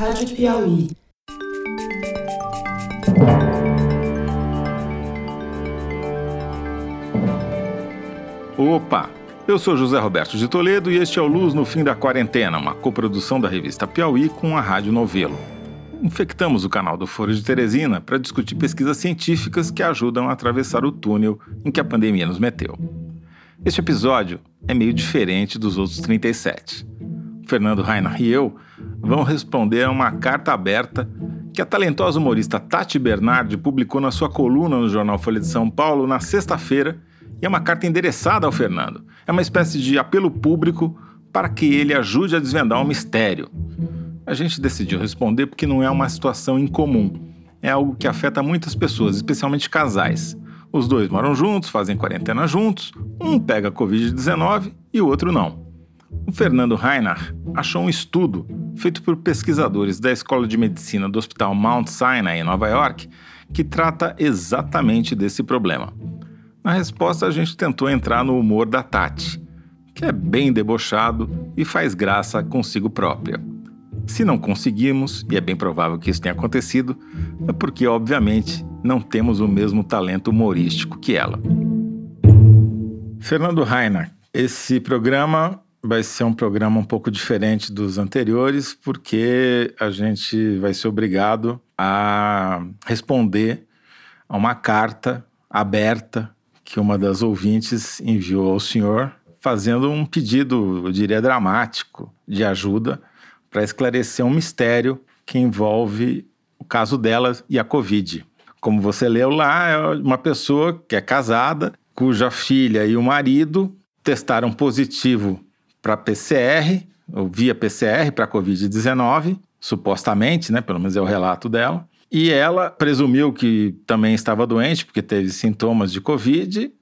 Rádio Piauí. Opa! Eu sou José Roberto de Toledo e este é o Luz no Fim da Quarentena, uma coprodução da revista Piauí com a Rádio Novelo. Infectamos o canal do Foro de Teresina para discutir pesquisas científicas que ajudam a atravessar o túnel em que a pandemia nos meteu. Este episódio é meio diferente dos outros 37. O Fernando Reinhardt e eu vamos responder a uma carta aberta que a talentosa humorista Tati Bernardi publicou na sua coluna no jornal Folha de São Paulo na sexta-feira e é uma carta endereçada ao Fernando. É uma espécie de apelo público para que ele ajude a desvendar um mistério. A gente decidiu responder porque não é uma situação incomum. É algo que afeta muitas pessoas, especialmente casais. Os dois moram juntos, fazem quarentena juntos, um pega Covid-19 e o outro não. O Fernando Reinhardt achou um estudo feito por pesquisadores da Escola de Medicina do Hospital Mount Sinai, em Nova York, que trata exatamente desse problema. Na resposta, a gente tentou entrar no humor da Tati, que é bem debochado e faz graça consigo própria. Se não conseguimos, e é bem provável que isso tenha acontecido, é porque, obviamente, não temos o mesmo talento humorístico que ela. Fernando Rainer, esse programa vai ser um programa um pouco diferente dos anteriores, porque a gente vai ser obrigado a responder a uma carta aberta que uma das ouvintes enviou ao senhor, fazendo um pedido, eu diria, dramático de ajuda para esclarecer um mistério que envolve o caso dela e a Covid. Como você leu lá, é uma pessoa que é casada, cuja filha e o marido testaram positivo para PCR, ou via PCR para Covid-19, supostamente, né? Pelo menos é o relato dela. E ela presumiu que também estava doente, porque teve sintomas de Covid.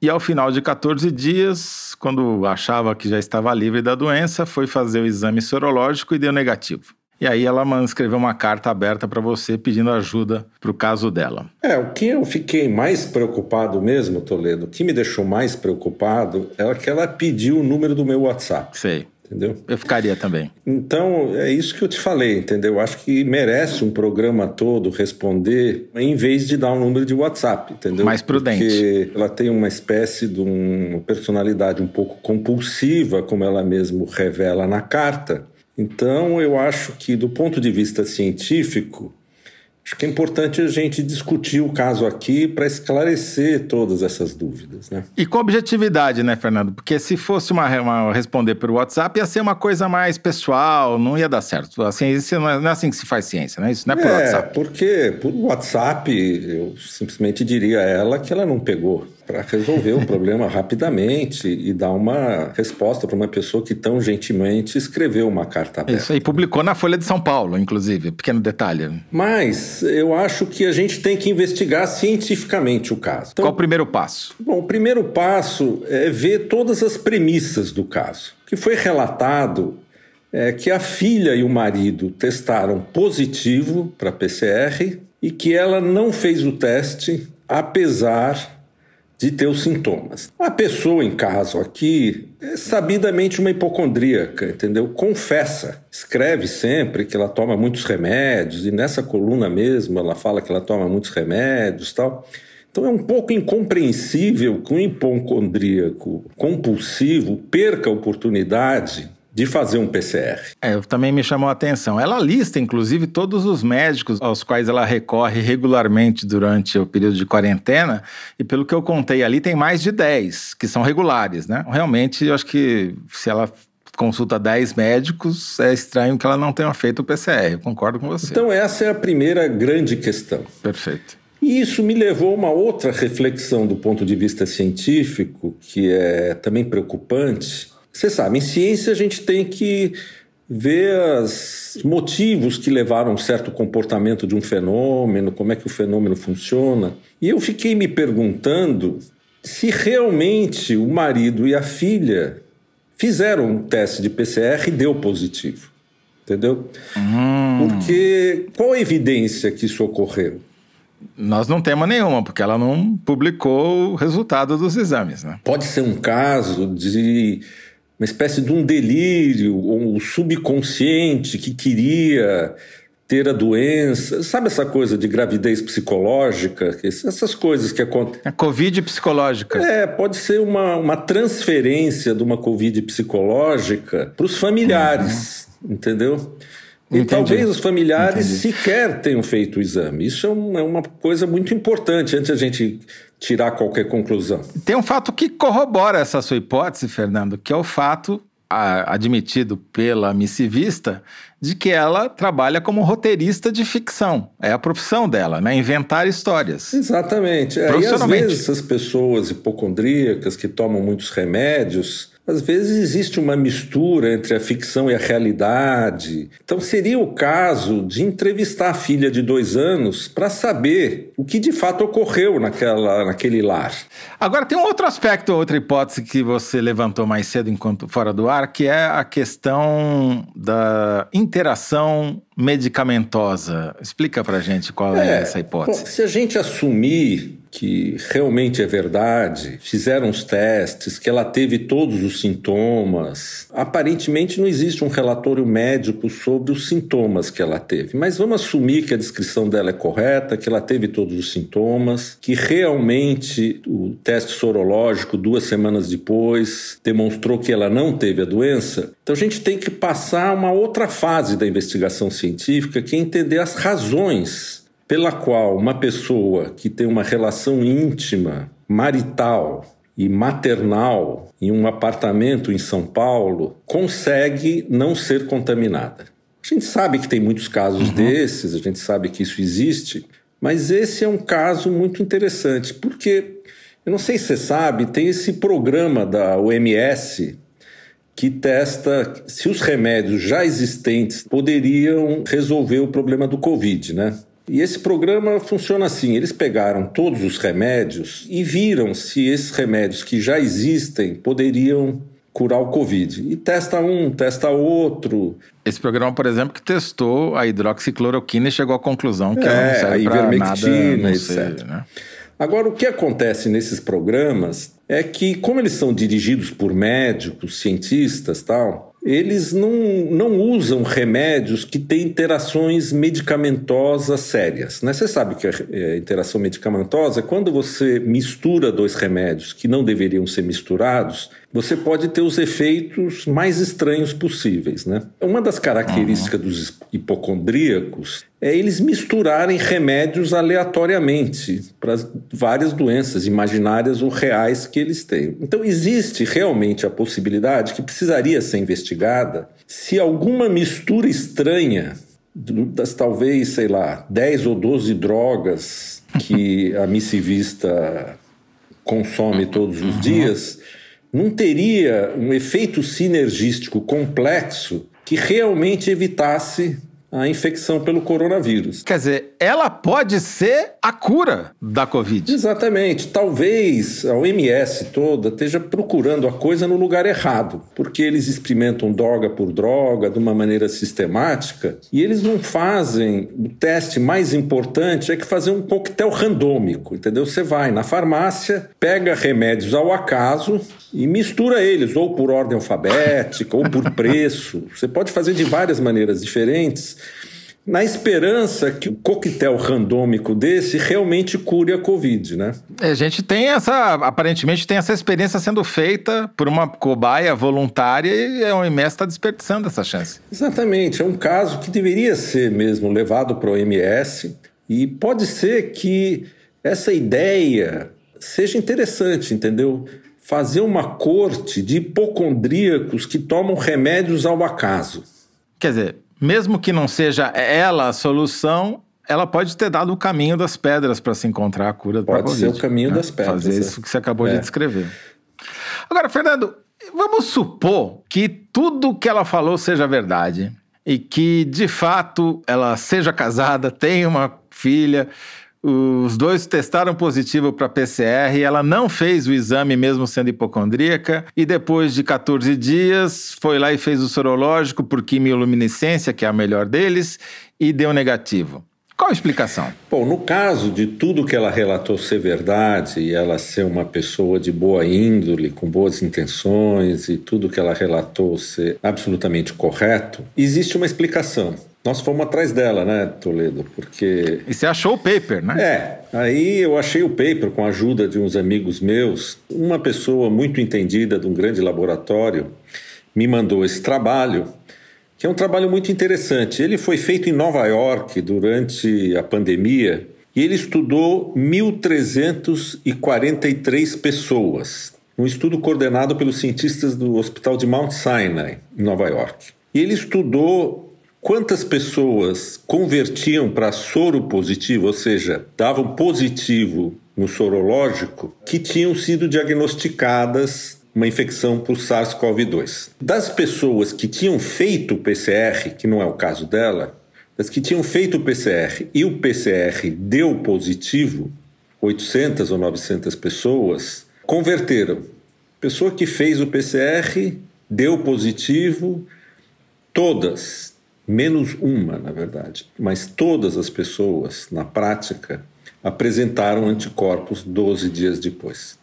E ao final de 14 dias, quando achava que já estava livre da doença, foi fazer o exame sorológico e deu negativo. E aí ela escreveu uma carta aberta para você pedindo ajuda para o caso dela. É, o que eu fiquei mais preocupado mesmo, Toledo, o que me deixou mais preocupado é que ela pediu o número do meu WhatsApp. Sei. Entendeu? Eu ficaria também. Então, é isso que eu te falei, entendeu? Eu acho que merece um programa todo responder em vez de dar um número de WhatsApp, entendeu? Mais prudente. Porque ela tem uma espécie de uma personalidade um pouco compulsiva, como ela mesmo revela na carta. Então, eu acho que, do ponto de vista científico, acho que é importante a gente discutir o caso aqui para esclarecer todas essas dúvidas, né? E com objetividade, né, Fernando? Porque se fosse uma, uma responder por WhatsApp, ia ser uma coisa mais pessoal, não ia dar certo. A ciência não é, não é assim que se faz ciência, né? Isso não é por é, WhatsApp. porque por WhatsApp eu simplesmente diria a ela que ela não pegou para resolver o problema rapidamente e dar uma resposta para uma pessoa que tão gentilmente escreveu uma carta aberta. Isso aí, publicou na Folha de São Paulo, inclusive, pequeno detalhe. Mas eu acho que a gente tem que investigar cientificamente o caso. Então, Qual o primeiro passo? Bom, o primeiro passo é ver todas as premissas do caso. O que foi relatado é que a filha e o marido testaram positivo para PCR e que ela não fez o teste, apesar de ter os sintomas. A pessoa em caso aqui é sabidamente uma hipocondríaca, entendeu? Confessa, escreve sempre que ela toma muitos remédios e nessa coluna mesmo ela fala que ela toma muitos remédios, tal. Então é um pouco incompreensível que um hipocondríaco compulsivo perca a oportunidade de fazer um PCR. É, também me chamou a atenção. Ela lista, inclusive, todos os médicos aos quais ela recorre regularmente durante o período de quarentena, e pelo que eu contei ali, tem mais de 10 que são regulares, né? Realmente, eu acho que se ela consulta 10 médicos, é estranho que ela não tenha feito o PCR. Eu concordo com você. Então, essa é a primeira grande questão. Perfeito. E isso me levou a uma outra reflexão do ponto de vista científico, que é também preocupante você sabe, em ciência a gente tem que ver os motivos que levaram a um certo comportamento de um fenômeno, como é que o fenômeno funciona. E eu fiquei me perguntando se realmente o marido e a filha fizeram um teste de PCR e deu positivo. Entendeu? Hum. Porque qual a evidência que isso ocorreu? Nós não temos nenhuma, porque ela não publicou o resultado dos exames, né? Pode ser um caso de uma espécie de um delírio, ou um subconsciente que queria ter a doença. Sabe essa coisa de gravidez psicológica? Essas coisas que acontecem. A Covid psicológica. É, pode ser uma, uma transferência de uma Covid psicológica para os familiares, uhum. entendeu? E Entendi. talvez os familiares Entendi. sequer tenham feito o exame. Isso é, é uma coisa muito importante antes a gente tirar qualquer conclusão. Tem um fato que corrobora essa sua hipótese, Fernando, que é o fato admitido pela missivista de que ela trabalha como roteirista de ficção. É a profissão dela, né? Inventar histórias. Exatamente. É, e às vezes essas pessoas hipocondríacas que tomam muitos remédios às vezes existe uma mistura entre a ficção e a realidade. Então seria o caso de entrevistar a filha de dois anos para saber o que de fato ocorreu naquela, naquele lar. Agora tem um outro aspecto, outra hipótese que você levantou mais cedo enquanto fora do ar, que é a questão da interação medicamentosa. Explica para gente qual é, é essa hipótese. Bom, se a gente assumir que realmente é verdade, fizeram os testes, que ela teve todos os sintomas. Aparentemente não existe um relatório médico sobre os sintomas que ela teve, mas vamos assumir que a descrição dela é correta, que ela teve todos os sintomas, que realmente o teste sorológico duas semanas depois demonstrou que ela não teve a doença. Então a gente tem que passar uma outra fase da investigação científica, que é entender as razões pela qual uma pessoa que tem uma relação íntima, marital e maternal em um apartamento em São Paulo consegue não ser contaminada. A gente sabe que tem muitos casos uhum. desses, a gente sabe que isso existe, mas esse é um caso muito interessante, porque eu não sei se você sabe, tem esse programa da OMS que testa se os remédios já existentes poderiam resolver o problema do Covid, né? E esse programa funciona assim: eles pegaram todos os remédios e viram se esses remédios que já existem poderiam curar o Covid. E testa um, testa outro. Esse programa, por exemplo, que testou a hidroxicloroquina e chegou à conclusão que é, ela não serve a ivermectina, etc. né? Agora, o que acontece nesses programas é que, como eles são dirigidos por médicos, cientistas tal, eles não, não usam remédios que têm interações medicamentosas sérias. Né? Você sabe que a é, interação medicamentosa é quando você mistura dois remédios que não deveriam ser misturados, você pode ter os efeitos mais estranhos possíveis. Né? Uma das características uhum. dos hipocondríacos é eles misturarem remédios aleatoriamente para várias doenças imaginárias ou reais que eles têm. Então, existe realmente a possibilidade que precisaria ser investigada se alguma mistura estranha das talvez, sei lá, 10 ou 12 drogas que a missivista consome todos os uhum. dias, não teria um efeito sinergístico complexo que realmente evitasse a infecção pelo coronavírus. Quer dizer, ela pode ser a cura da Covid. Exatamente. Talvez a OMS toda esteja procurando a coisa no lugar errado, porque eles experimentam droga por droga de uma maneira sistemática e eles não fazem o teste mais importante é que fazer um coquetel randômico, entendeu? Você vai na farmácia, pega remédios ao acaso e mistura eles, ou por ordem alfabética, ou por preço. Você pode fazer de várias maneiras diferentes, na esperança que o coquetel randômico desse realmente cure a Covid, né? A gente tem essa, aparentemente tem essa experiência sendo feita por uma cobaia voluntária e a OMS está desperdiçando essa chance. Exatamente, é um caso que deveria ser mesmo levado para a OMS e pode ser que essa ideia seja interessante, entendeu? fazer uma corte de hipocondríacos que tomam remédios ao acaso. Quer dizer, mesmo que não seja ela a solução, ela pode ter dado o caminho das pedras para se encontrar a cura para. Pode ser o caminho né? das pedras. Fazer é. isso que você acabou é. de descrever. Agora, Fernando, vamos supor que tudo que ela falou seja verdade e que, de fato, ela seja casada, tenha uma filha, os dois testaram positivo para PCR ela não fez o exame mesmo sendo hipocondríaca e depois de 14 dias foi lá e fez o sorológico por quimioluminescência, que é a melhor deles, e deu negativo. Qual a explicação? Bom, no caso de tudo que ela relatou ser verdade e ela ser uma pessoa de boa índole, com boas intenções e tudo que ela relatou ser absolutamente correto, existe uma explicação. Nós fomos atrás dela, né, Toledo? Porque. E você achou o paper, né? É. Aí eu achei o paper com a ajuda de uns amigos meus. Uma pessoa muito entendida de um grande laboratório me mandou esse trabalho que é um trabalho muito interessante. Ele foi feito em Nova York durante a pandemia e ele estudou 1.343 pessoas. Um estudo coordenado pelos cientistas do Hospital de Mount Sinai, em Nova York. E ele estudou quantas pessoas convertiam para soro positivo, ou seja, davam positivo no sorológico, que tinham sido diagnosticadas uma infecção por SARS-CoV-2. Das pessoas que tinham feito o PCR, que não é o caso dela, das que tinham feito o PCR e o PCR deu positivo, 800 ou 900 pessoas converteram. Pessoa que fez o PCR deu positivo, todas, menos uma, na verdade, mas todas as pessoas, na prática, apresentaram anticorpos 12 dias depois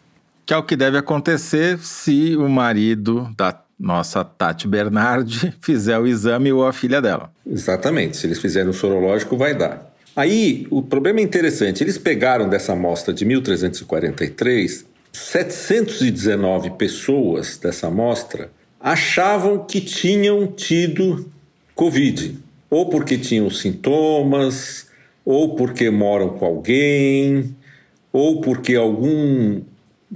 que é o que deve acontecer se o marido da nossa Tati Bernardi fizer o exame ou a filha dela. Exatamente, se eles fizerem o sorológico, vai dar. Aí, o problema é interessante, eles pegaram dessa amostra de 1343, 719 pessoas dessa amostra achavam que tinham tido Covid, ou porque tinham sintomas, ou porque moram com alguém, ou porque algum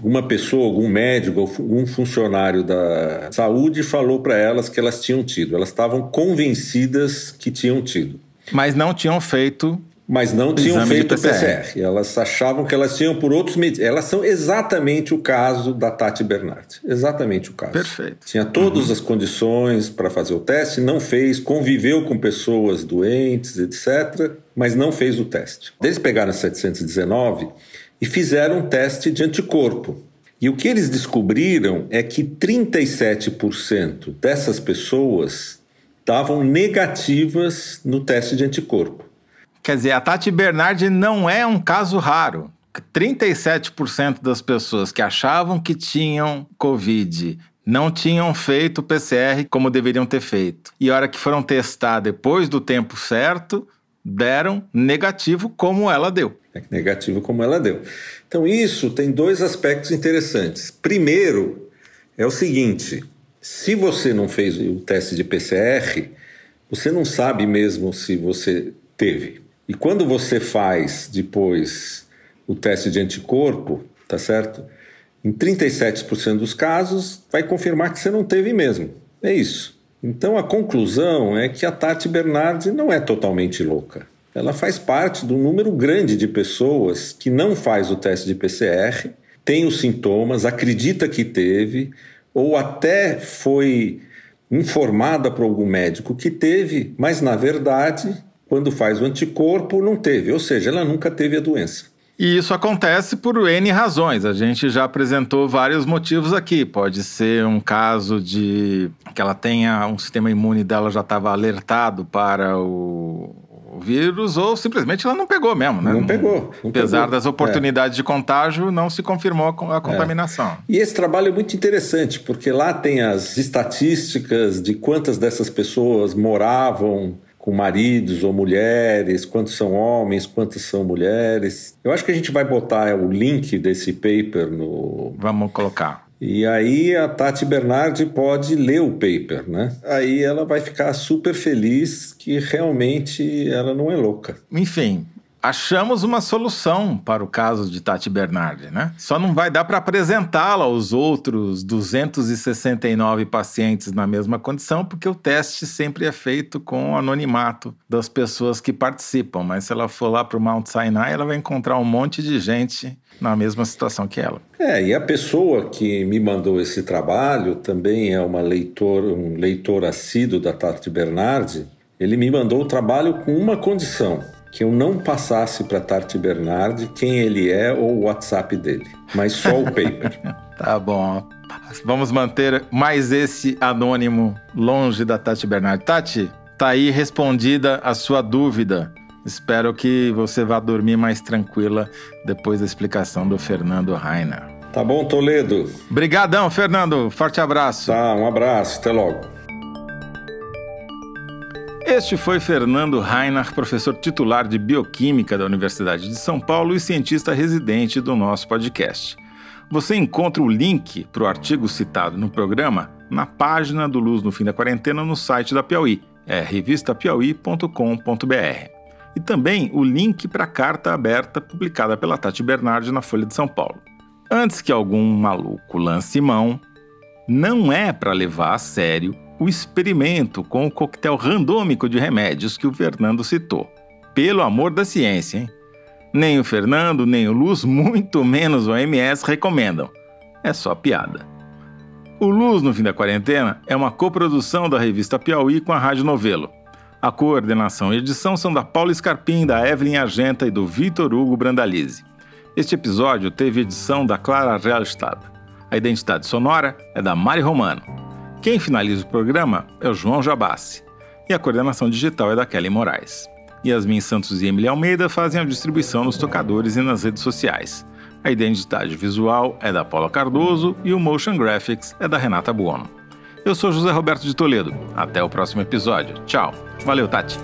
uma pessoa, algum médico, algum funcionário da saúde falou para elas que elas tinham tido. Elas estavam convencidas que tinham tido. Mas não tinham feito. Mas não tinham feito PCR. PCR. Elas achavam que elas tinham por outros medios. Elas são exatamente o caso da Tati Bernardi. Exatamente o caso. Perfeito. Tinha todas uhum. as condições para fazer o teste, não fez, conviveu com pessoas doentes, etc., mas não fez o teste. Eles pegaram 719 e fizeram um teste de anticorpo. E o que eles descobriram é que 37% dessas pessoas estavam negativas no teste de anticorpo. Quer dizer, a Tati Bernardi não é um caso raro. 37% das pessoas que achavam que tinham Covid não tinham feito o PCR como deveriam ter feito. E a hora que foram testar depois do tempo certo, deram negativo como ela deu. Negativo como ela deu. Então, isso tem dois aspectos interessantes. Primeiro, é o seguinte: se você não fez o teste de PCR, você não sabe mesmo se você teve. E quando você faz depois o teste de anticorpo, tá certo? Em 37% dos casos, vai confirmar que você não teve mesmo. É isso. Então a conclusão é que a Tati Bernardi não é totalmente louca ela faz parte do número grande de pessoas que não faz o teste de PCR, tem os sintomas, acredita que teve, ou até foi informada por algum médico que teve, mas na verdade, quando faz o anticorpo, não teve, ou seja, ela nunca teve a doença. E isso acontece por N razões. A gente já apresentou vários motivos aqui. Pode ser um caso de que ela tenha um sistema imune dela já estava alertado para o, vírus ou simplesmente ela não pegou mesmo, né? Não pegou. Não Apesar pegou. das oportunidades é. de contágio, não se confirmou a é. contaminação. É. E esse trabalho é muito interessante, porque lá tem as estatísticas de quantas dessas pessoas moravam com maridos ou mulheres, quantos são homens, quantas são mulheres. Eu acho que a gente vai botar o link desse paper no. Vamos colocar. E aí a Tati Bernardi pode ler o paper, né? Aí ela vai ficar super feliz que realmente ela não é louca. Enfim, achamos uma solução para o caso de Tati Bernardi, né? Só não vai dar para apresentá-la aos outros 269 pacientes na mesma condição, porque o teste sempre é feito com o anonimato das pessoas que participam. Mas se ela for lá para o Mount Sinai, ela vai encontrar um monte de gente na mesma situação que ela. É, e a pessoa que me mandou esse trabalho também é uma leitor, um leitor assíduo da Tati Bernardi. Ele me mandou o trabalho com uma condição que eu não passasse para Tati Bernardi quem ele é ou o WhatsApp dele, mas só o paper. tá bom. Vamos manter mais esse anônimo longe da Tati Bernardi. Tati, tá aí respondida a sua dúvida. Espero que você vá dormir mais tranquila depois da explicação do Fernando Rainer. Tá bom, Toledo. Obrigadão, Fernando. Forte abraço. Tá, um abraço. Até logo. Este foi Fernando Reinach, professor titular de Bioquímica da Universidade de São Paulo e cientista residente do nosso podcast. Você encontra o link para o artigo citado no programa na página do Luz no Fim da Quarentena no site da Piauí, é revistapiauí.com.br. E também o link para a carta aberta publicada pela Tati Bernardi na Folha de São Paulo. Antes que algum maluco lance mão, não é para levar a sério o experimento com o coquetel randômico de remédios que o Fernando citou. Pelo amor da ciência, hein? Nem o Fernando, nem o Luz, muito menos o OMS recomendam. É só piada. O Luz no Fim da Quarentena é uma coprodução da revista Piauí com a Rádio Novelo. A coordenação e edição são da Paula Scarpim, da Evelyn Argenta e do Vitor Hugo Brandalize. Este episódio teve edição da Clara Realstad. A identidade sonora é da Mari Romano. Quem finaliza o programa é o João Jabassi. E a coordenação digital é da Kelly Moraes. Yasmin Santos e Emily Almeida fazem a distribuição nos tocadores e nas redes sociais. A identidade visual é da Paula Cardoso e o Motion Graphics é da Renata Buono. Eu sou José Roberto de Toledo. Até o próximo episódio. Tchau. Valeu, Tati.